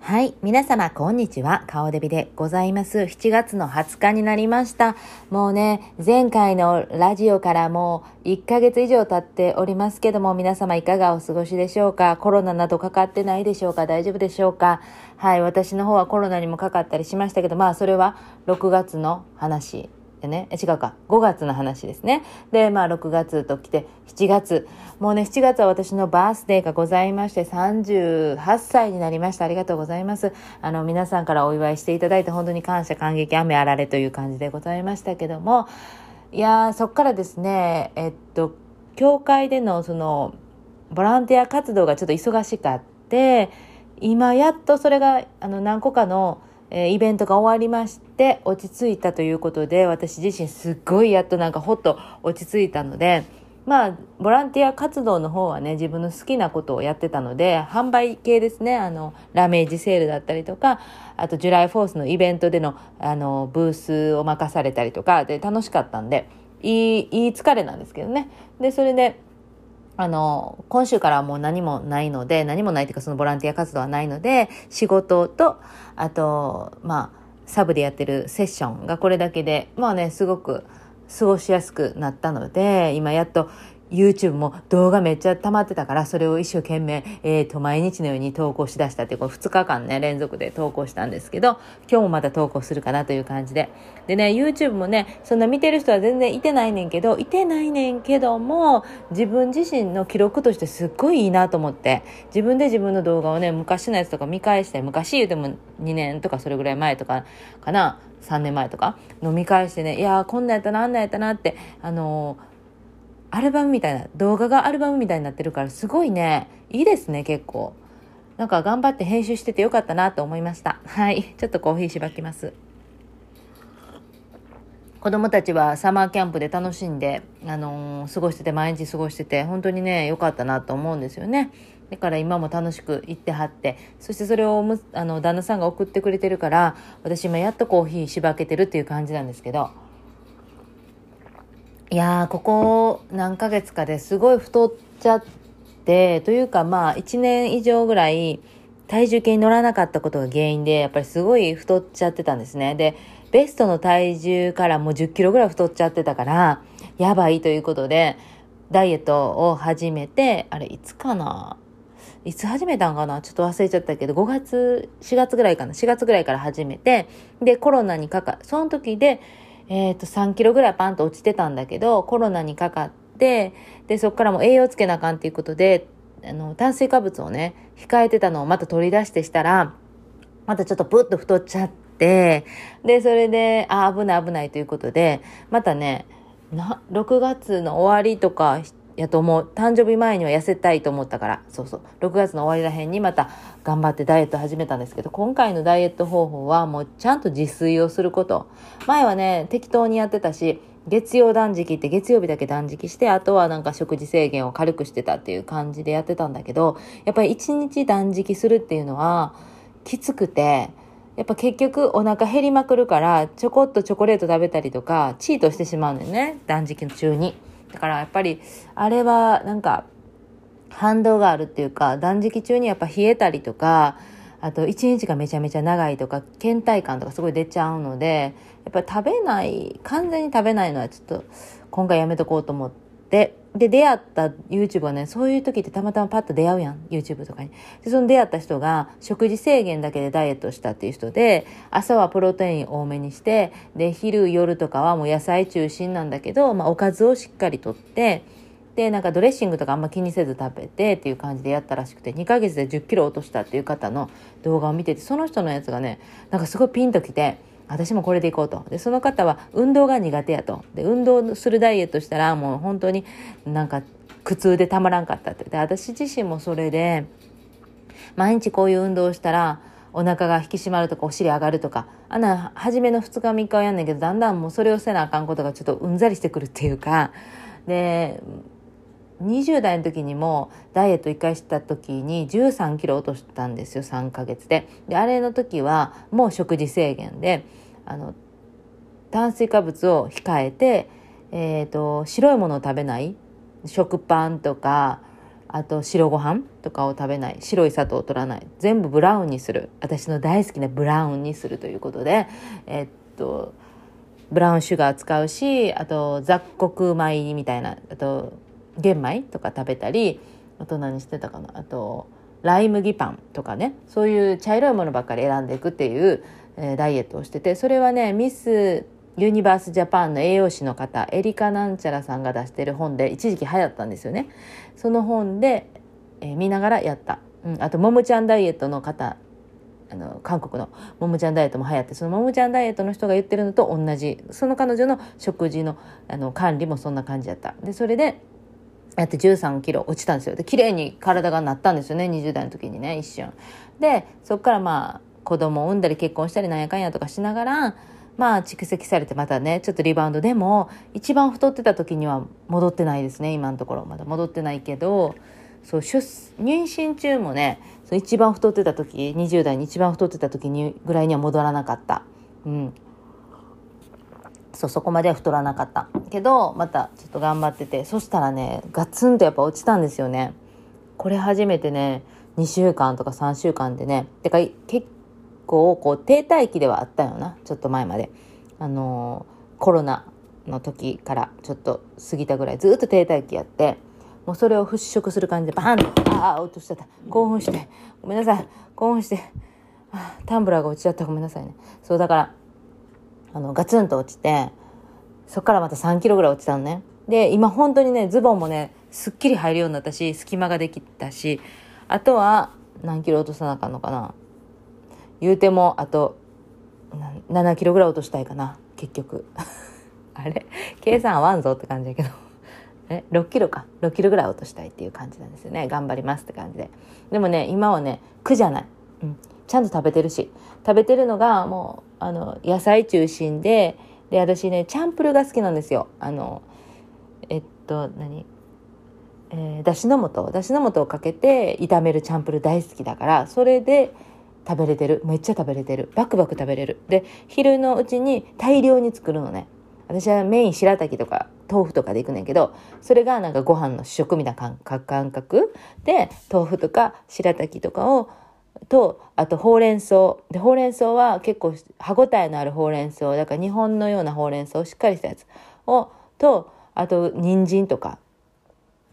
はい。皆様、こんにちは。顔デビでございます。7月の20日になりました。もうね、前回のラジオからもう1ヶ月以上経っておりますけども、皆様いかがお過ごしでしょうか？コロナなどかかってないでしょうか？大丈夫でしょうか？はい。私の方はコロナにもかかったりしましたけど、まあ、それは6月の話でね、違うか、5月の話ですね。で、まあ6月と来て、7月。もうね、7月は私のバースデーがございまして、38歳になりました。ありがとうございます。あの、皆さんからお祝いしていただいて、本当に感謝、感激、雨あられという感じでございましたけども、いや、そっからですね、えっと、教会でのその、ボランティア活動がちょっと忙しかって、今やっとそれが、あの、何個かの、えイベントが終わりまして落ち着いたということで私自身すっごいやっとなんかほっと落ち着いたのでまあボランティア活動の方はね自分の好きなことをやってたので販売系ですねあのラメージセールだったりとかあとジュライフォースのイベントでのあのブースを任されたりとかで楽しかったんでいいいい疲れなんですけどね。でそれであの、今週からはもう何もないので、何もないというかそのボランティア活動はないので、仕事と、あと、まあ、サブでやってるセッションがこれだけで、まあね、すごく過ごしやすくなったので、今やっと YouTube も動画めっちゃ溜まってたから、それを一生懸命、えっ、と、毎日のように投稿しだしたっていう、これ2日間ね、連続で投稿したんですけど、今日もまた投稿するかなという感じで。でね、YouTube もね、そんな見てる人は全然いてないねんけど、いてないねんけども、自分自身の記録としてすっごいいいなと思って、自分で自分の動画をね、昔のやつとか見返して、昔言うても2年とかそれぐらい前とかかな、3年前とか？の見返してね、いやーこんなんやったな、あんなんやったなって、あのーアルバムみたいな、動画がアルバムみたいになってるから、すごいね、いいですね、結構。なんか頑張って編集しててよかったなと思いました。はい。ちょっとコーヒーしばきます。子供たちはサマーキャンプで楽しんで、あのー過ごしてて、毎日過ごしてて、本当にね、良かったなと思うんですよね。だから今も楽しく行ってはって、そしてそれをむあの旦那さんが送ってくれてるから、私今やっとコーヒーしばけてるっていう感じなんですけど、いや、ここ何ヶ月かですごい太っちゃって、というかまあ1年以上ぐらい体重計に乗らなかったことが原因で、やっぱりすごい太っちゃってたんですね。で、ベストの体重からもう10キロぐらい太っちゃってたから、やばいということで、ダイエットを始めて、あれ、いつかな？いつ始めたんかな？ちょっと忘れちゃったけど、5月、4月ぐらいかな ?4 月ぐらいから始めて、で、コロナにかか、その時で、えっ、と、3キロぐらいパンと落ちてたんだけど、コロナにかかって、で、そこからも栄養つけなあかんっていうことで、あの、炭水化物をね、控えてたのをまた取り出してしたら、またちょっとプッと太っちゃって、で、それで、あ、危ない危ないということで、またね、な、6月の終わりとか、やと思う。誕生日前には痩せたいと思ったから、そうそう。6月の終わりらへんにまた頑張ってダイエット始めたんですけど、今回のダイエット方法はもうちゃんと自炊をすること。前はね、適当にやってたし、月曜断食って月曜日だけ断食して、あとはなんか食事制限を軽くしてたっていう感じでやってたんだけど、やっぱり1日断食するっていうのはきつくて、やっぱ結局お腹減りまくるから、ちょこっとチョコレート食べたりとか、チートしてしまうのよね、断食中に。だからやっぱり、あれはなんか、反動があるっていうか、断食中にやっぱ冷えたりとか、あと一日がめちゃめちゃ長いとか、倦怠感とかすごい出ちゃうので、やっぱり食べない、完全に食べないのはちょっと今回やめとこうと思って、で、出会った YouTube はね、そういう時ってたまたまパッと出会うやん、YouTube とかに。で、その出会った人が食事制限だけでダイエットしたっていう人で、朝はプロテイン多めにして、で、昼、夜とかはもう野菜中心なんだけど、まあおかずをしっかりとって、で、なんかドレッシングとかあんま気にせず食べてっていう感じでやったらしくて、2ヶ月で10キロ落としたっていう方の動画を見てて、その人のやつがね、なんかすごいピンときて、私もこれでいこうと。で、その方は運動が苦手やと。で、運動するダイエットしたらもう本当になんか苦痛でたまらんかったって。で、私自身もそれで、毎日こういう運動をしたら、お腹が引き締まるとかお尻上がるとかあんな初めの2日3日はやんねんけどだんだんもうそれをせなあかんことがちょっとうんざりしてくるっていうかで20代の時にもダイエット1回した時に13キロ落としたんですよ3ヶ月で。であれの時はもう食事制限であの炭水化物を控えて、えー、と白いものを食べない。食パンとかあと白ご飯とかを食べない。白い砂糖を取らない。全部ブラウンにする。私の大好きなブラウンにするということでえっとブラウンシュガー使うしあと雑穀米みたいなあと玄米とか食べたりあと何してたかな。あとライ麦パンとかね。そういう茶色いものばっかり選んでいくっていう、えー、ダイエットをしててそれはねミスユニバースジャパンの栄養士の方エリカなんちゃらさんが出してる本で一時期流行ったんですよね。その本で、えー、見ながらやった、うん、あとももちゃんダイエットの方あの韓国のももちゃんダイエットも流行ってそのももちゃんダイエットの人が言ってるのと同じ。その彼女の食事のあの管理もそんな感じやった。でそれでやって13キロ落ちたんですよ。で綺麗に体がなったんですよね。20代の時にね一瞬。でそっからまあ子供を産んだり結婚したりなんやかんやとかしながらまあ蓄積されてまたねちょっとリバウンドでも一番太ってた時には戻ってないですね。今のところ。まだ戻ってないけどそう出妊娠中もねそう一番太ってた時20代に一番太ってた時にぐらいには戻らなかった。うん。そうそこまでは太らなかった。けどまたちょっと頑張っててそしたらねガツンとやっぱ落ちたんですよね。これ初めてね2週間とか3週間でねてか結構こう停滞期ではあったよなちょっと前まで。あのー、コロナの時からちょっと過ぎたぐらいずっと停滞期やってもうそれを払拭する感じでバーンとああ落としちゃった。興奮して。ごめんなさい。興奮して。タンブラーが落ちちゃった。ごめんなさいね。そうだからあのガツンと落ちてそっからまた3キロぐらい落ちたのね。で今本当にねズボンもねすっきり入るようになったし隙間ができたしあとは何キロ落とさなあかんのかな。言うてもあと7キロぐらい落としたいかな。結局。あれ？計算合わんぞって感じやけど。え？6キロか。6キロぐらい落としたいっていう感じなんですよね。頑張りますって感じで。でもね今はね苦じゃない、うん、ちゃんと食べてるし。食べてるのがもうあの野菜中心でで私ねチャンプルが好きなんですよ。あのえっと何？えー、だしの素。だしの素をかけて炒めるチャンプル大好きだからそれで食べれてる。めっちゃ食べれてる。バクバク食べれる。で昼のうちに大量に作るのね。私はメイン白滝とか豆腐とかでいくねんけどそれがなんかご飯の主食みたいな感覚。で豆腐とか白滝とかをとあとほうれん草。でほうれん草は結構歯ごたえのあるほうれん草。だから日本のようなほうれん草しっかりしたやつをとあと人参とか。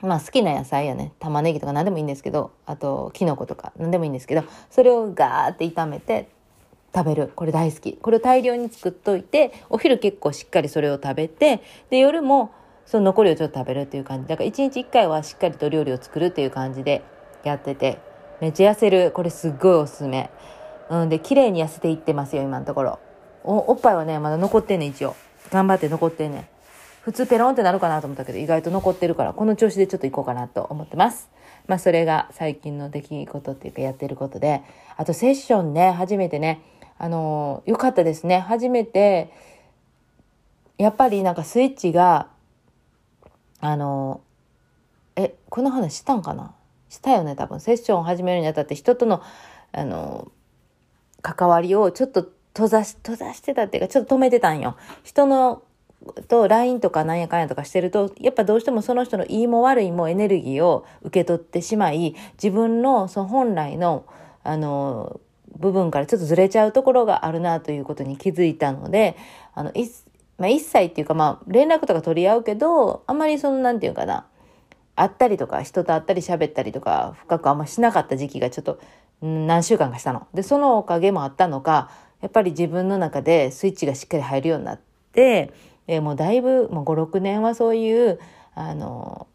まあ好きな野菜やね。玉ねぎとか何でもいいんですけどあときのことか何でもいいんですけどそれをガーって炒めて食べる。これ大好き。これを大量に作っといてお昼結構しっかりそれを食べてで夜もその残りをちょっと食べるっていう感じ。だから1日1回はしっかりと料理を作るっていう感じでやってて。めっちゃ痩せるこれすっごいおすすめ。うんで綺麗に痩せていってますよ今のところ。おおっぱいはねまだ残ってんね一応。頑張って残ってんね普通ペロンってなるかなと思ったけど意外と残ってるからこの調子でちょっと行こうかなと思ってます。まあそれが最近の出来事っていうかやってることで、あとセッションね、初めてね、あのー、よかったですね。初めて、やっぱりなんかスイッチが、あのー、え、この話したんかなしたよね、多分。セッションを始めるにあたって人との、あの、関わりをちょっと閉ざし、閉ざしてたっていうか、ちょっと止めてたんよ。人のと LINE とかなんやかんやとかしてると、やっぱどうしてもその人のいいも悪いもエネルギーを受け取ってしまい、自分のその本来の、あの、部分からちょっとずれちゃうところがあるなということに気づいたので、あの、いまあ、一切っていうかまあ、連絡とか取り合うけど、あんまりその、なんていうかな、会ったりとか、人と会ったり喋ったりとか、深くあんましなかった時期がちょっと、何週間かしたの。で、そのおかげもあったのか、やっぱり自分の中でスイッチがしっかり入るようになって、えー、もうだいぶ、もう5、6年はそういう、あの、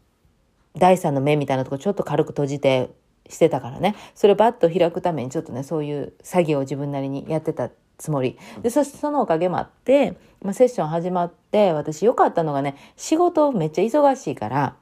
第三の目みたいなとこちょっと軽く閉じてしてたからね。それをバッと開くためにちょっとね、そういう作業を自分なりにやってたつもり。で、そしてそのおかげもあって、まあ、セッション始まって、私良かったのがね、仕事めっちゃ忙しいから、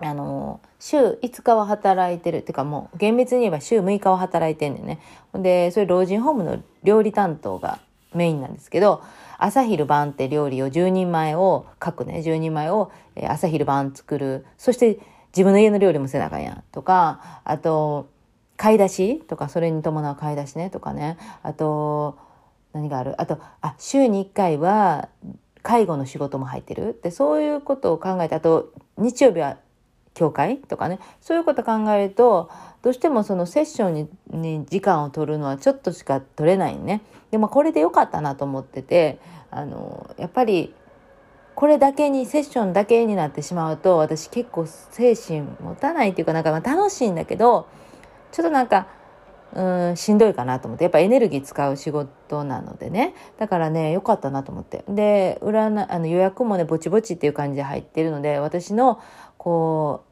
あの、週5日は働いてる。っていうかもう厳密に言えば週6日は働いてんねんね。で、それ老人ホームの料理担当がメインなんですけど、朝昼晩って料理を10人前を、各ね、10人前を、朝昼晩作る。そして自分の家の料理もせなあかんやん。とか、あと、買い出しとか、それに伴う買い出しね。とかね。あと、何がある？あと、あ、週に1回は介護の仕事も入ってる。で、そういうことを考えて、あと、日曜日は教会とかね。そういうこと考えるとどうしてもそのセッションにに時間を取るのはちょっとしか取れないね。でもこれでよかったなと思っててあのやっぱりこれだけにセッションだけになってしまうと私結構精神持たないっていうかなんかまあ楽しいんだけどちょっとなんかうんしんどいかなと思ってやっぱエネルギー使う仕事なのでね。だからね良かったなと思って。で占あの予約もねぼちぼちっていう感じで入ってるので私のこう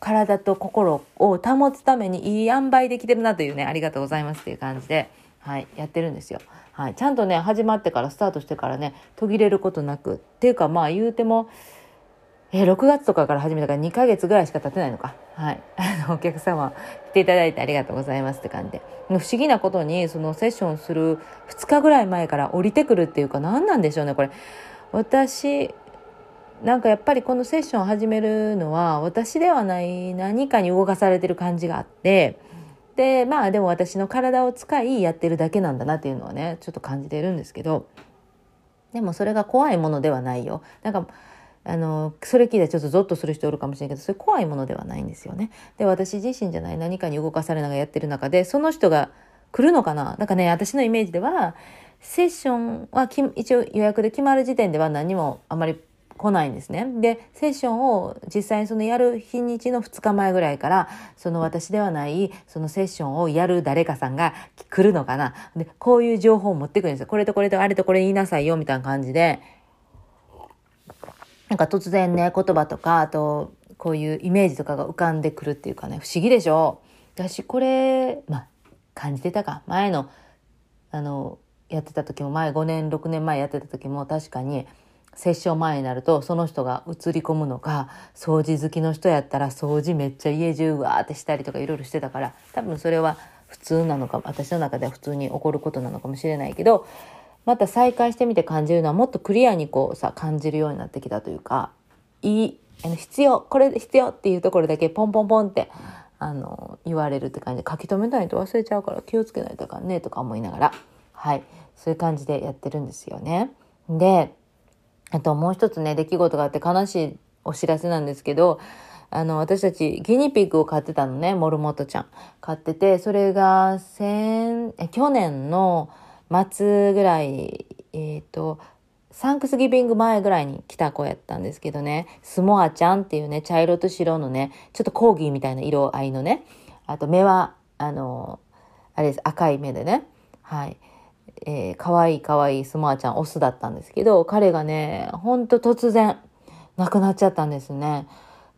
体と心を保つためにいい塩梅できてるなというねありがとうございますっていう感じで、はい、やってるんですよ。はい、ちゃんとね始まってからスタートしてからね途切れることなくっていうかまあ言うても、えー、6月とかから始めたから2ヶ月ぐらいしか経ってないのか。はい。あのお客様来ていただいてありがとうございますって感じで。不思議なことにそのセッションする2日ぐらい前から降りてくるっていうか何なんでしょうねこれ。私なんかやっぱりこのセッションを始めるのは私ではない何かに動かされてる感じがあってでまあでも私の体を使いやってるだけなんだなっていうのはねちょっと感じてるんですけどでもそれが怖いものではないよ。なんかあのそれ聞いてちょっとゾッとする人おるかもしれないけどそれ怖いものではないんですよね。で私自身じゃない何かに動かされながらやってる中でその人が来るのかな？なんかね私のイメージではセッションは一応予約で決まる時点では何もあまり来ないんですね。で、セッションを実際にそのやる日にちの2日前ぐらいから、その私ではないそのセッションをやる誰かさんが来るのかな。で、こういう情報を持ってくるんですよ。これとこれとあれとこれ言いなさいよ、みたいな感じで。なんか突然ね、言葉とか、あと、こういうイメージとかが浮かんでくるっていうかね、不思議でしょ私、これ、ま、感じてたか。前の、あの、やってた時も、前5年、6年前やってた時も確かに、セッション前になるとその人が映り込むのか掃除好きの人やったら掃除めっちゃ家中わーってしたりとかいろいろしてたから多分それは普通なのか私の中では普通に起こることなのかもしれないけどまた再開してみて感じるのはもっとクリアにこうさ感じるようになってきたというかいいあの必要これ必要っていうところだけポンポンポンってあの言われるって感じで書き留めないと忘れちゃうから気をつけないとあかんねとか思いながらはいそういう感じでやってるんですよね。であともう一つね、出来事があって悲しいお知らせなんですけど、あの、私たちギニピッグを飼ってたのね、モルモットちゃん。飼ってて、それが先、去年の末ぐらい、えっ、ー、と、サンクスギビング前ぐらいに来た子やったんですけどね、スモアちゃんっていうね、茶色と白のね、ちょっとコーギーみたいな色合いのね、あと目は、あの、あれです、赤い目でね、はい。えー、かわいいかわいいスモアちゃんオスだったんですけど、彼がね、ほんと突然亡くなっちゃったんですね。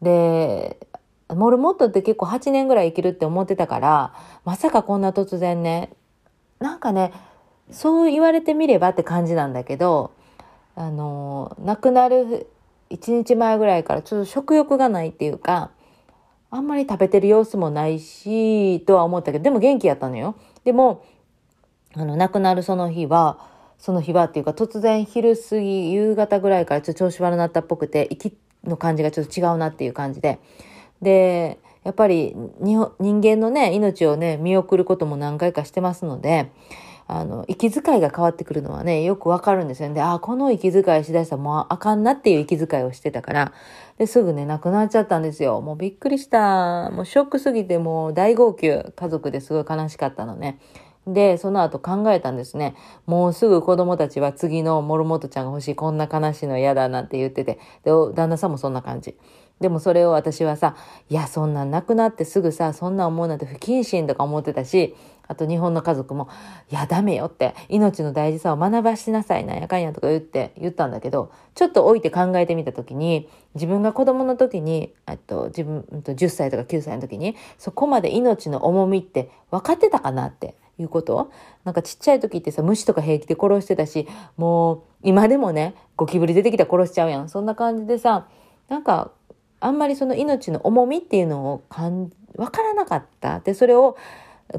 で、モルモットって結構8年ぐらい生きるって思ってたから、まさかこんな突然ね、なんかね、そう言われてみればって感じなんだけど、あの、亡くなる1日前ぐらいからちょっと食欲がないっていうか、あんまり食べてる様子もないし、とは思ったけど、でも元気やったのよ。でも、あの、亡くなるその日は、その日はっていうか、突然昼過ぎ、夕方ぐらいからちょっと調子悪なったっぽくて、息の感じがちょっと違うなっていう感じで。で、やっぱり人間のね、命をね、見送ることも何回かしてますので、あの、息遣いが変わってくるのはね、よくわかるんですよね。で、あ、この息遣いしだしたらもうあかんなっていう息遣いをしてたから、で、すぐね、亡くなっちゃったんですよ。もうびっくりした。もうショックすぎてもう大号泣。家族ですごい悲しかったのね。で、その後考えたんですね。もうすぐ子供たちは次のモルモットちゃんが欲しい、こんな悲しいの嫌だなんて言ってて、で、旦那さんもそんな感じ。でもそれを私はさ、いや、そんなんなくなってすぐさ、そんな思うなんて不謹慎とか思ってたし、あと日本の家族も、いや、ダメよって、命の大事さを学ばしなさい、なんやかんやとか言って、言ったんだけど、ちょっと置いて考えてみたときに、自分が子供の時に、あと自分、10歳とか9歳の時に、そこまで命の重みって分かってたかなっていうこと？なんかちっちゃい時ってさ、虫とか平気で殺してたし、もう今でもね、ゴキブリ出てきたら殺しちゃうやん。そんな感じでさ、なんか、あんまりその命の重みっていうのを感わからなかった。で、それを、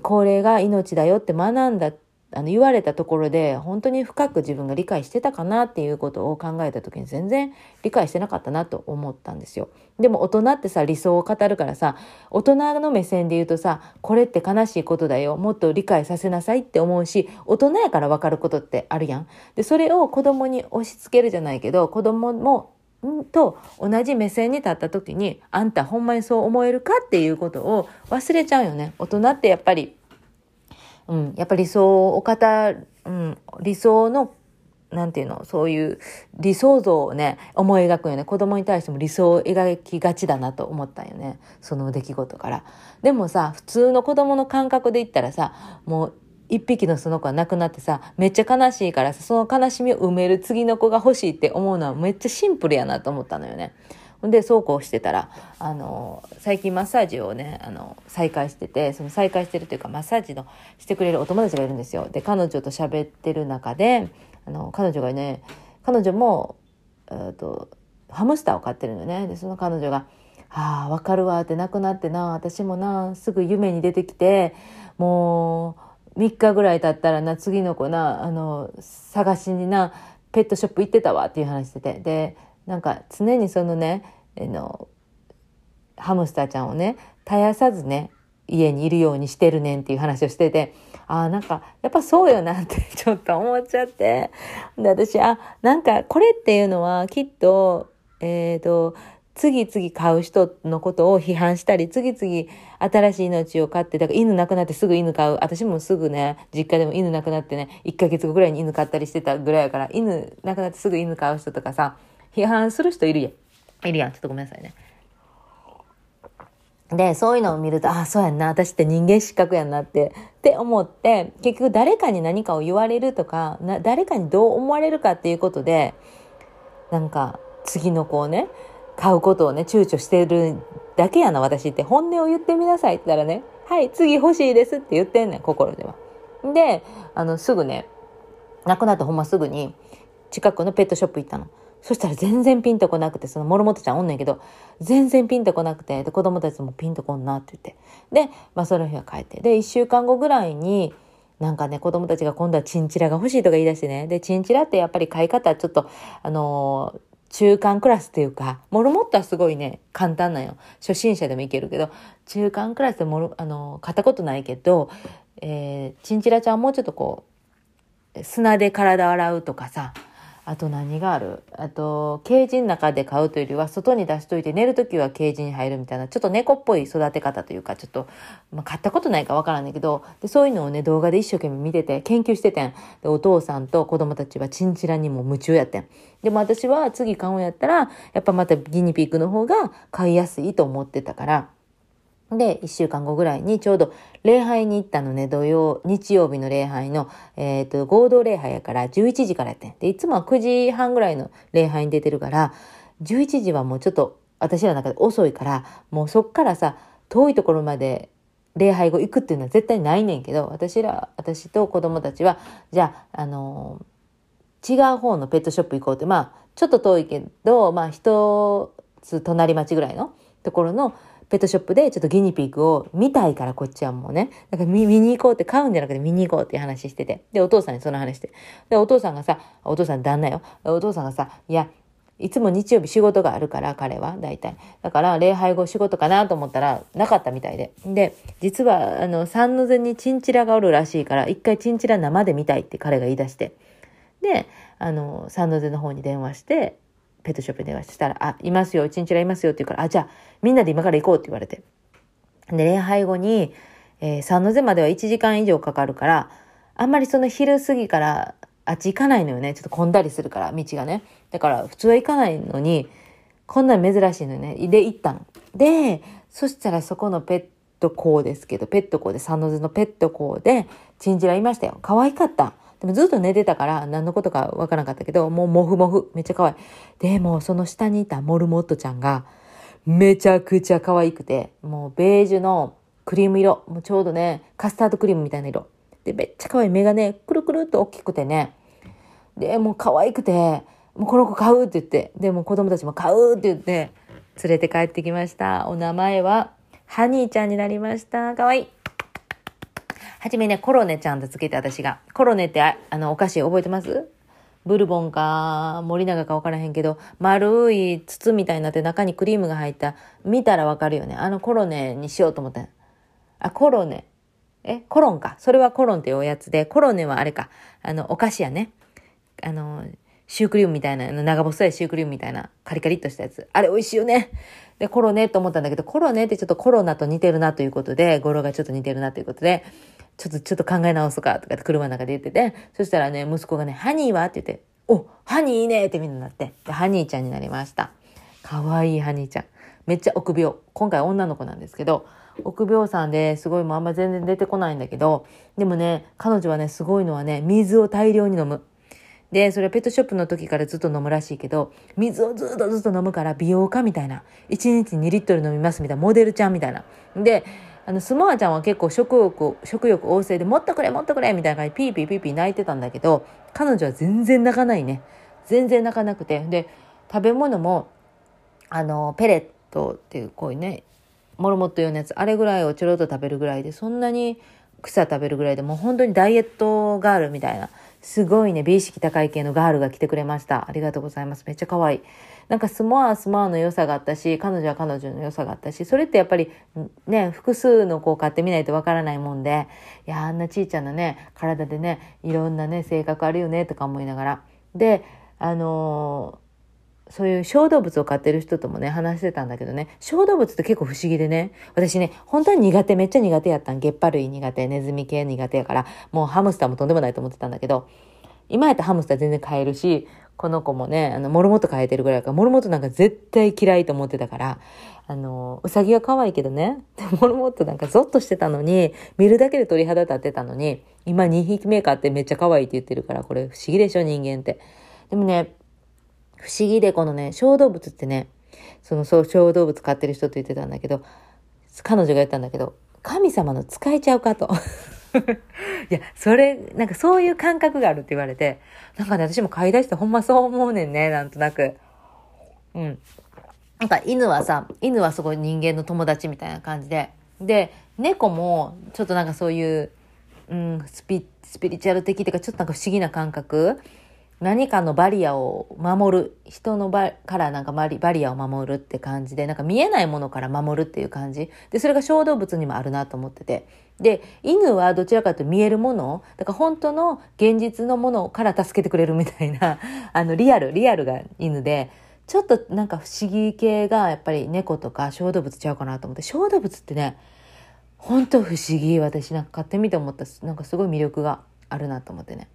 高齢が命だよって学んだあの言われたところで本当に深く自分が理解してたかなっていうことを考えた時に全然理解してなかったなと思ったんですよ。でも大人ってさ理想を語るからさ大人の目線で言うとさこれって悲しいことだよもっと理解させなさいって思うし大人やから分かることってあるやん。でそれを子供に押し付けるじゃないけど子供もと同じ目線に立った時に、あんたほんまにそう思えるかっていうことを忘れちゃうよね。大人ってやっぱり、うん、やっぱり理想を語る、うん、理想のなんていうの、そういう理想像をね、思い描くよね。子供に対しても理想を描きがちだなと思ったんよね。その出来事から。でもさ、普通の子供の感覚で言ったらさ、もう一匹のその子が亡くなってさ、めっちゃ悲しいからさ、その悲しみを埋める次の子が欲しいって思うのはめっちゃシンプルやなと思ったのよね。で、そうこうしてたら、あの、最近マッサージをね、あの、再開してて、その再開してるというか、マッサージのしてくれるお友達がいるんですよ。で、彼女と喋ってる中で、あの、彼女がね、彼女も、えー、と、ハムスターを飼ってるのね。で、その彼女が、ああ、わかるわって亡くなってな、私もな、すぐ夢に出てきて、もう、3日ぐらい経ったらな、次の子な、あの、探しにな、ペットショップ行ってたわっていう話してて。で、なんか常にそのね、あの、ハムスターちゃんをね、絶やさずね、家にいるようにしてるねんっていう話をしてて、ああ、なんか、やっぱそうよなって ちょっと思っちゃって。で、私、あ、なんか、これっていうのは、きっと、えっ、ー、と、次々飼う人のことを批判したり、次々新しい命を飼って、だから犬亡くなってすぐ犬飼う。私もすぐね、実家でも犬亡くなってね、1ヶ月後ぐらいに犬飼ったりしてたぐらいやから、犬亡くなってすぐ犬飼う人とかさ、批判する人いるやん。いるやん。ちょっとごめんなさいね。で、そういうのを見ると、ああ、そうやんな、私って人間失格やんなって、って思って、結局誰かに何かを言われるとか、な誰かにどう思われるかっていうことで、なんか、次の子をね、買うことをね、躊躇してるだけやな、私って。本音を言ってみなさいって言ったらね、はい、次欲しいですって言ってんねん、心では。で、あの、すぐね、亡くなってほんますぐに、近くのペットショップ行ったの。そしたら全然ピンとこなくて、そのモルモットちゃんおんねんけど、全然ピンとこなくて、で、子供たちもピンとこんなって言って。で、まあその日は帰って。で、一週間後ぐらいに、なんかね、子供たちが今度はチンチラが欲しいとか言い出してね。で、チンチラってやっぱり飼い方ちょっと、あのー、中間クラスっていうか、モルモットはすごいね、簡単なんよ。初心者でもいけるけど、中間クラスでモル、あのー、買ったことないけど、えー、チンチラちゃんはもうちょっとこう、砂で体洗うとかさ、あと何がある？あと、ケージの中で飼うというよりは、外に出しといて寝るときはケージに入るみたいな、ちょっと猫っぽい育て方というか、ちょっと、まあ、買ったことないかわからないけど、でそういうのをね、動画で一生懸命見てて、研究しててん。で、お父さんと子供たちはチンチラにも夢中やってん。でも私は次買うんやったら、やっぱまたギニピークの方が買いやすいと思ってたから、で、一週間後ぐらいにちょうど礼拝に行ったのね、土曜、日曜日の礼拝の、えっ、ー、と、合同礼拝やから11時からやってん。で、いつもは9時半ぐらいの礼拝に出てるから、11時はもうちょっと私の中で遅いから、もうそっからさ、遠いところまで礼拝後行くっていうのは絶対ないねんけど、私ら、私と子供たちは、じゃあ、あの、違う方のペットショップ行こうって、まあ、ちょっと遠いけど、まあ、一つ隣町ぐらいのところのペットショップでちょっとギニピークを見たいからこっちはもうね。だから見見に行こうって買うんじゃなくて見に行こうっていう話してて。で、お父さんにその話して。で、お父さんがさ、お父さん旦那よ。お父さんがさ、いや、いつも日曜日仕事があるから、彼は、大体。だから、礼拝後仕事かなと思ったら、なかったみたいで。で、実は、あの、三の瀬にチンチラがおるらしいから、一回チンチラ生で見たいって彼が言い出して。で、あの、三の瀬の方に電話して、ペットショップに電話したら、あ、いますよ、チンチラいますよって言うから、あ、じゃあ、みんなで今から行こうって言われて。で、礼拝後に、えー、三の瀬までは1時間以上かかるから、あんまりその昼過ぎからあっち行かないのよね。ちょっと混んだりするから、道がね。だから普通は行かないのに、こんなん珍しいのよね。で、行ったの。で、そしたらそこのペット校ですけど、ペット校で、三の瀬のペット校で、チンチラいましたよ。可愛かった。でもずっと寝てたから何のことかわからなかったけど、もうモフモフ。めっちゃ可愛い。でも、その下にいたモルモットちゃんが、めちゃくちゃ可愛くて、もうベージュのクリーム色。もうちょうどね、カスタードクリームみたいな色。で、めっちゃ可愛い。目がね、くるくるっと大きくてね。で、もう可愛くて、もうこの子買うって言って、で、も子供たちも買うって言って、連れて帰ってきました。お名前は、ハニーちゃんになりました。可愛い。はじめね、コロネちゃんとつけて私が。コロネってあのお菓子覚えてます？ブルボンか森永か分からへんけど、丸い筒みたいになって中にクリームが入った。見たらわかるよね。あのコロネにしようと思った。あ、コロネ。え、コロンか。それはコロンっていうおやつで、コロネはあれか。あの、お菓子やね。あの、シュークリームみたいな、長細いシュークリームみたいな、カリカリっとしたやつ。あれ美味しいよね。で、コロネと思ったんだけど、コロネってちょっとコロナと似てるなということで、語呂がちょっと似てるなということで、ちょっと、ちょっと考え直すか、とかって車の中で言ってて、そしたらね、息子がね、ハニーは？って言って、お、ハニーいいねってみんななって、で、ハニーちゃんになりました。かわいいハニーちゃん。めっちゃ臆病。今回女の子なんですけど、臆病さんですごいもうあんま全然出てこないんだけど、でもね、彼女はね、すごいのはね、水を大量に飲む。で、それはペットショップの時からずっと飲むらしいけど、水をずっとずっと飲むから美容家みたいな。1日2リットル飲みますみたいな。モデルちゃんみたいな。で、あの、スモアちゃんは結構食欲、食欲旺盛で、もっとくれ、もっとくれみたいな感じでピーピーピーピー鳴いてたんだけど、彼女は全然鳴かないね。全然泣かなくて。で、食べ物も、あの、ペレットっていう、こういうね、モルモット用のやつ、あれぐらいをちょろっと食べるぐらいで、そんなに草食べるぐらいでもう本当にダイエットガールみたいな。すごいね、美意識高い系のガールが来てくれました。ありがとうございます。めっちゃ可愛い。なんかスモアスモアの良さがあったし、彼女は彼女の良さがあったし、それってやっぱりね、複数の子を買ってみないとわからないもんで、いや、あんなちいちゃなね、体でね、いろんなね、性格あるよね、とか思いながら。で、あのーそういう小動物を飼ってる人ともね、話してたんだけどね、小動物って結構不思議でね、私ね、本当に苦手、めっちゃ苦手やったん。ゲッパ類苦手、ネズミ系苦手やから、もうハムスターもとんでもないと思ってたんだけど、今やったらハムスター全然飼えるし、この子もね、あの、モルモット飼えてるぐらいから、モルモットなんか絶対嫌いと思ってたから、あの、うさぎは可愛いけどね、モルモットなんかゾッとしてたのに、見るだけで鳥肌立ってたのに、今2匹目飼ってめっちゃ可愛いって言ってるから、これ不思議でしょ、人間って。でもね、不思議でこのね、小動物ってね、そのそう小動物飼ってる人と言ってたんだけど、彼女が言ったんだけど、神様の使えちゃうかと。いや、それ、なんかそういう感覚があるって言われて、なんかね、私も飼い出してほんまそう思うねんね、なんとなく。うん。なんか犬はさ、犬はすごい人間の友達みたいな感じで、で、猫もちょっとなんかそういう、うん、スピ、スピリチュアル的っていうか、ちょっとなんか不思議な感覚何かのバリアを守る。人のバからなんかバリバリアを守るって感じで、なんか見えないものから守るっていう感じ。で、それが小動物にもあるなと思ってて。で、犬はどちらかというと見えるもの、だから本当の現実のものから助けてくれるみたいな、あの、リアル、リアルが犬で、ちょっとなんか不思議系がやっぱり猫とか小動物ちゃうかなと思って、小動物ってね、本当不思議。私なんか買ってみて思った、なんかすごい魅力があるなと思ってね。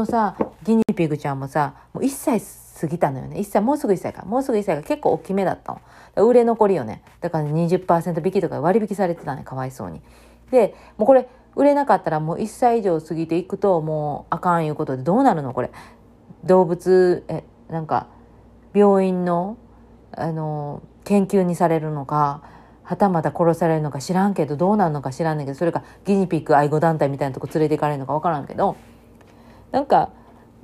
のさ、ギニピグちゃんもさ、もう1歳過ぎたのよね。1歳、もうすぐ1歳か。もうすぐ1歳が結構大きめだったの。売れ残りよね。だから、20%引きとか割引されてたね。かわいそうに。で、もうこれ、売れなかったらもう1歳以上過ぎていくともうあかんいうことでどうなるの？これ。動物、え、なんか、病院の、あの、研究にされるのか、はたまた殺されるのか知らんけど、どうなるのか知らんねんけど、それかギニピック愛護団体みたいなとこ連れて行かれるのかわからんけど、なんか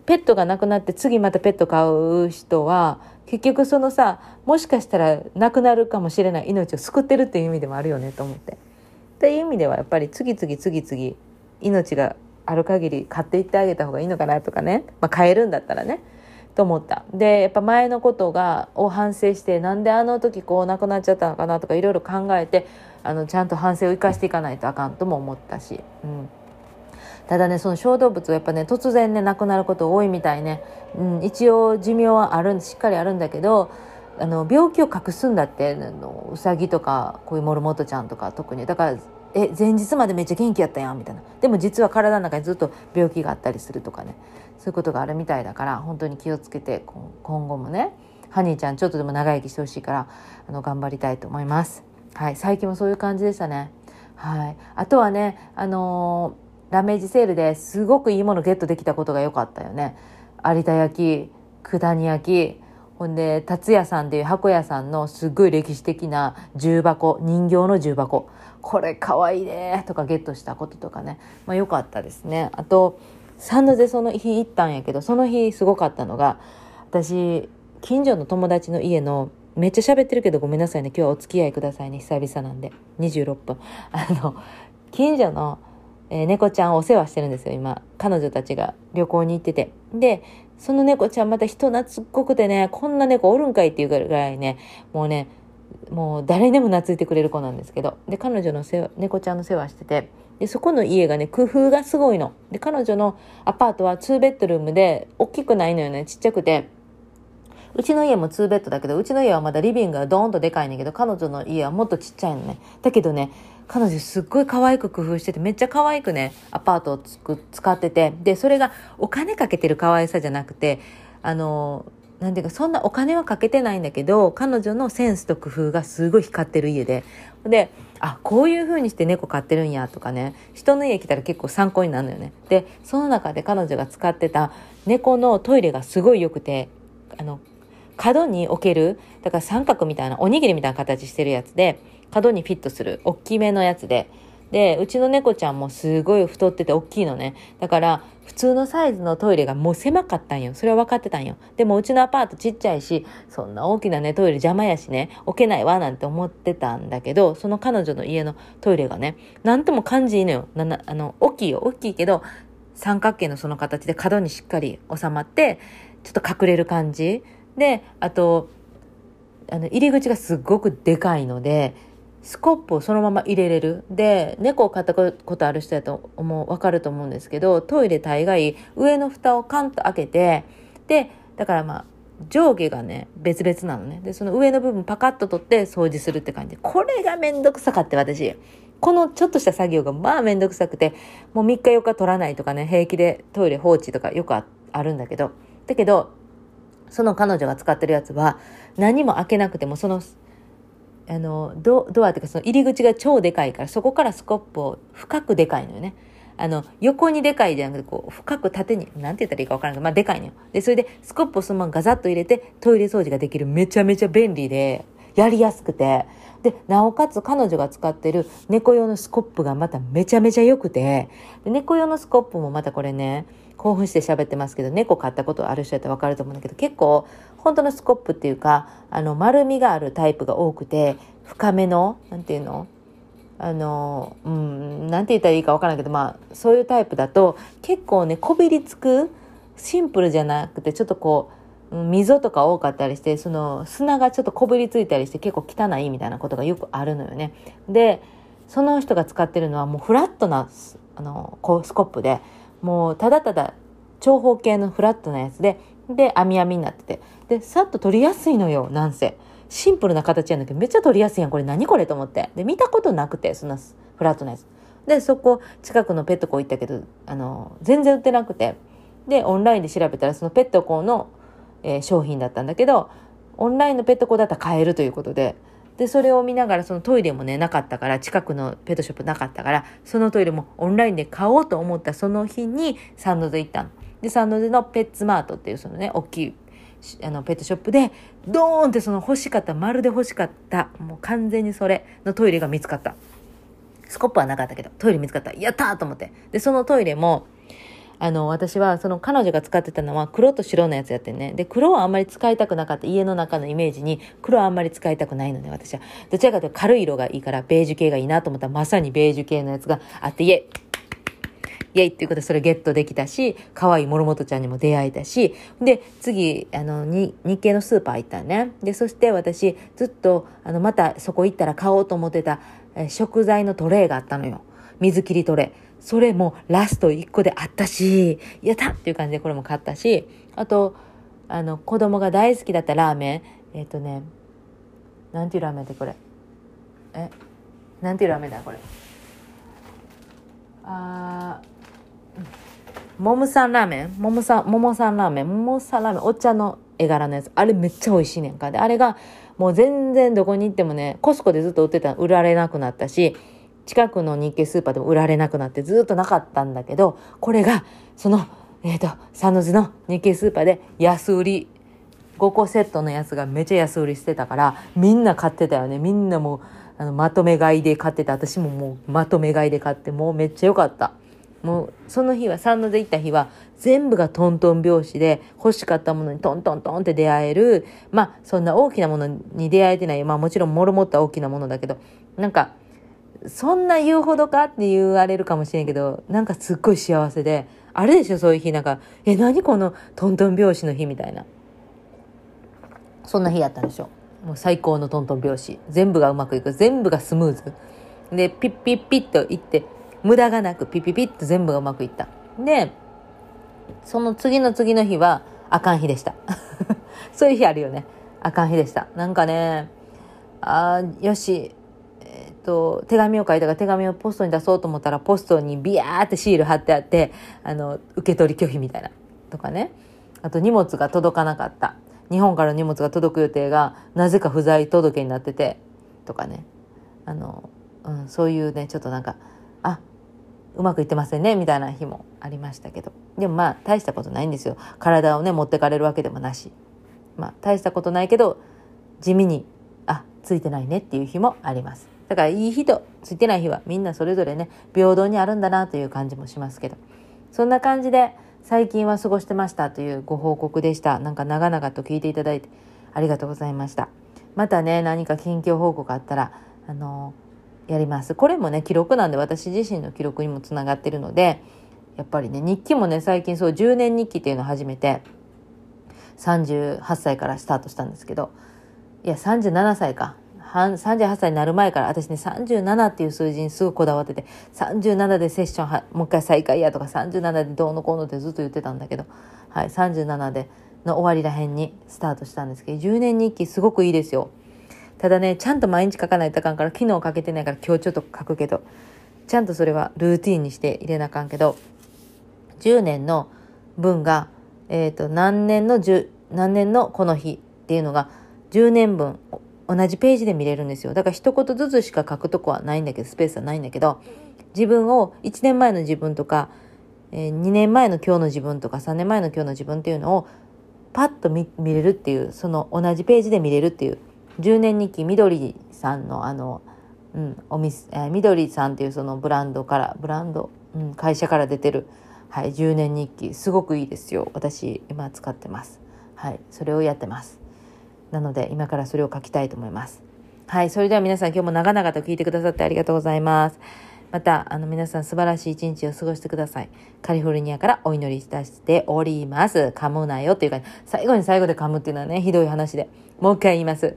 ペットが亡くなって次またペット飼う人は結局そのさもしかしたら亡くなるかもしれない命を救ってるっていう意味でもあるよねと思って。っていう意味ではやっぱり次々次々命がある限り買っていってあげた方がいいのかなとかね、まあ、買えるんだったらねと思ったでやっぱ前のことがを反省してなんであの時こう亡くなっちゃったのかなとかいろいろ考えてあのちゃんと反省を生かしていかないとあかんとも思ったし。うんただねその小動物はやっぱね突然ね亡くなること多いみたいね、うん、一応寿命はあるしっかりあるんだけどあの病気を隠すんだってあのうさぎとかこういうモルモットちゃんとか特に。だからえ前日までめっちゃ元気やったやんみたいな。でも実は体の中にずっと病気があったりするとかね。そういうことがあるみたいだから本当に気をつけて今後もねハニーちゃんちょっとでも長生きしてほしいからあの頑張りたいと思います。はい、最近もそういう感じでしたね。はい、あとはね、あのーラメージセールですごくいいものゲットできたことが良かったよね。有田焼、九谷焼、ほんで、達也さんっていう箱屋さんのすごい歴史的な重箱、人形の重箱。これかわいいねとかゲットしたこととかね。まあ良かったですね。あと、サンドでその日行ったんやけど、その日すごかったのが、私、近所の友達の家のめっちゃ喋ってるけどごめんなさいね。今日はお付き合いくださいね。久々なんで。26分。あの、近所のえー、猫ちゃんをお世話してるんですよ、今。彼女たちが旅行に行ってて。で、その猫ちゃんまた人懐っこくてね、こんな猫おるんかいっていうぐらいね、もうね、もう誰でも懐いてくれる子なんですけど。で、彼女の猫ちゃんの世話してて。で、そこの家がね、工夫がすごいの。で、彼女のアパートは2ベッドルームで、大きくないのよね、ちっちゃくて。うちの家も2ベッドだけど、うちの家はまだリビングがドーンとでかいんだけど、彼女の家はもっとちっちゃいのね。だけどね、彼女すっごい可愛く工夫してて、めっちゃ可愛くね、アパートをつく使ってて、で、それがお金かけてる可愛さじゃなくて、あの、なんていうか、そんなお金はかけてないんだけど、彼女のセンスと工夫がすごい光ってる家で。で、あ、こういう風にして猫飼ってるんやとかね、人の家来たら結構参考になるのよね。で、その中で彼女が使ってた猫のトイレがすごい良くて、あの、角に置ける、だから三角みたいな、おにぎりみたいな形してるやつで、角にフィットする、大きめのやつで、で、うちの猫ちゃんもすごい太ってて大きいのね。だから、普通のサイズのトイレがもう狭かったんよ。それは分かってたんよ。でもうちのアパートちっちゃいし、そんな大きなね、トイレ邪魔やしね、置けないわなんて思ってたんだけど、その彼女の家のトイレがね、なんとも感じいいのよ。ななあの、大きいよ。大きいけど、三角形のその形で角にしっかり収まって、ちょっと隠れる感じ。で、あと、あの、入り口がすっごくでかいので、スコップをそのまま入れれる。で、猫を飼ったことある人やと思う、わかると思うんですけど、トイレ大概上の蓋をカンと開けて、で、だからまあ、上下がね、別々なのね。で、その上の部分パカッと取って掃除するって感じ。これがめんどくさかって私。このちょっとした作業がまあめんどくさくて、もう3日4日取らないとかね、平気でトイレ放置とかよくあるんだけど、だけど、その彼女が使ってるやつは何も開けなくてもそのあのドドアっていうかその入り口が超でかいからそこからスコップを深くでかいのよね。あの、横にでかいじゃなくて、こう、深く縦に、なんて言ったらいいかわからんけど、まあ、でかいのよ。で、それで、スコップをそのままガザッと入れて、トイレ掃除ができる、めちゃめちゃ便利で、やりやすくて、で、なおかつ彼女が使ってる猫用のスコップがまためちゃめちゃ良くて、猫用のスコップもまたこれね、興奮して喋ってますけど、猫飼ったことある人やったらわかると思うんだけど、結構、本当のスコップっていうか、あの、丸みがあるタイプが多くて、深めの、なんていうの？あの、うん、なんて言ったらいいかわからないけど、まあ、そういうタイプだと、結構ね、こびりつく、シンプルじゃなくて、ちょっとこう、溝とか多かったりして、その砂がちょっとこびりついたりして結構汚いみたいなことがよくあるのよね。で、その人が使ってるのはもうフラットな、あの、スコップで、もうただただ長方形のフラットなやつで、で、網網になってて。で、さっと取りやすいのよ、なんせ。シンプルな形やんだけど、めっちゃ取りやすいやん。これ何これと思って。で、見たことなくて、そんなフラットなやつ。で、そこ、近くのペットコー行ったけど、あの、全然売ってなくて。で、オンラインで調べたら、そのペットコーの、えー、商品だったんだけど、オンラインのペットコーだったら買えるということで、で、それを見ながら、そのトイレもね、なかったから、近くのペットショップなかったから、そのトイレもオンラインで買おうと思ったその日にサンドで行ったの。で、サンドでのペッツマートっていうそのね、大きいあのペットショップでドーンってその欲しかったまるで欲しかったもう完全にそれのトイレが見つかった。スコップはなかったけどトイレ見つかった。やったと思って。でそのトイレもあの私はその彼女が使ってたのは黒と白のやつやってね。で黒はあんまり使いたくなかった家の中のイメージに黒はあんまり使いたくないので私は。どちらかというと軽い色がいいからベージュ系がいいなと思ったらまさにベージュ系のやつがあってイエイイェイっていうことでそれゲットできたし、可愛いモルモトちゃんにも出会えたし、で、次、あの、に、日系のスーパー行ったね。で、そして私、ずっと、あの、またそこ行ったら買おうと思ってた、え食材のトレーがあったのよ。水切りトレー。それもラスト1個であったし、やったっていう感じでこれも買ったし、あと、あの、子供が大好きだったラーメン。えっ、ー、とね、なんていうラーメンってこれ。え、なんていうラーメンだこれ。あー、もむさんラーメン？もむさん、ももさんラーメン？ももさんラーメン、お茶の絵柄のやつ。あれめっちゃ美味しいねんか。で、あれがもう全然どこに行ってもね、コスコでずっと売ってたら売られなくなったし、近くの日系スーパーでも売られなくなってずっとなかったんだけど、これが、その、えっ、ー、と、サノズの日系スーパーで安売り、5個セットのやつがめっちゃ安売りしてたから、みんな買ってたよね。みんなもう、あの、まとめ買いで買ってた。私ももうまとめ買いで買って、もうめっちゃ良かった。もうその日は三ノで行った日は全部がトントン拍子で欲しかったものにトントントンって出会える。まあそんな大きなものに出会えてないまあもちろんもろもった大きなものだけど。なんかそんな言うほどかって言われるかもしれんけどなんかすっごい幸せで。あれでしょそういう日。なんかえ何このトントン拍子の日みたいな。そんな日やったんでしょ。もう最高のトントン拍子。全部がうまくいく。全部がスムーズ。でピッピッピッと行って無駄がなくピピピッと全部がうまくいった。で、その次の次の日はあかん日でした。そういう日あるよね。あかん日でした。なんかね、あよし、えっ、と、手紙を書いたから手紙をポストに出そうと思ったらポストにビヤーってシール貼ってあって、あの、受け取り拒否みたいな。とかね。あと荷物が届かなかった。日本から荷物が届く予定がなぜか不在届になってて、とかね。あの、うん、そういうね、ちょっとなんか、あ、うまくいってませんね、みたいな日もありましたけど。でもまあ、大したことないんですよ。体をね、持ってかれるわけでもなし。まあ、大したことないけど、地味に、あ、ついてないねっていう日もあります。だから、いい日とついてない日はみんなそれぞれね、平等にあるんだなという感じもしますけど。そんな感じで、最近は過ごしてましたというご報告でした。なんか長々と聞いていただいてありがとうございました。またね、何か近況報告あったら、あのやります。これもね、記録なんで私自身の記録にもつながってるので、やっぱりね、日記もね、最近そう10年日記っていうのを始めて、38歳からスタートしたんですけど、いや、37歳か。38歳になる前から、私ね、37っていう数字にすごいこだわってて、37でセッションは、もう一回再開やとか、37でどうのこうのってずっと言ってたんだけど、はい、37での終わりらへんにスタートしたんですけど、10年日記すごくいいですよ。ただね、ちゃんと毎日書かないとあかんから、昨日書けてないから今日ちょっと書くけど、ちゃんとそれはルーティンにして入れなあかんけど、10年の分が、えっ、ー、と、何年の10、何年のこの日っていうのが、10年分同じページで見れるんですよ。だから一言ずつしか書くとこはないんだけど、スペースはないんだけど、自分を1年前の自分とか、えー、2年前の今日の自分とか3年前の今日の自分っていうのをパッと見れるっていう、その同じページで見れるっていう10年日記みどりさんのあの、うん、お店、えー、みどりさんっていうそのブランドから、ブランド、うん、会社から出てる、はい、10年日記、すごくいいですよ。私、今使ってます。はい、それをやってます。なので、今からそれを書きたいと思います。はい、それでは皆さん今日も長々と聞いてくださってありがとうございます。また、あの皆さん素晴らしい一日を過ごしてください。カリフォルニアからお祈りいたしております。噛むなよというか、最後に最後で噛むっていうのはね、ひどい話で。もう一回言います。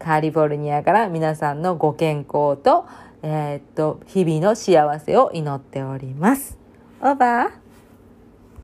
カリフォルニアから皆さんのご健康と、えー、っと、日々の幸せを祈っております。オーバー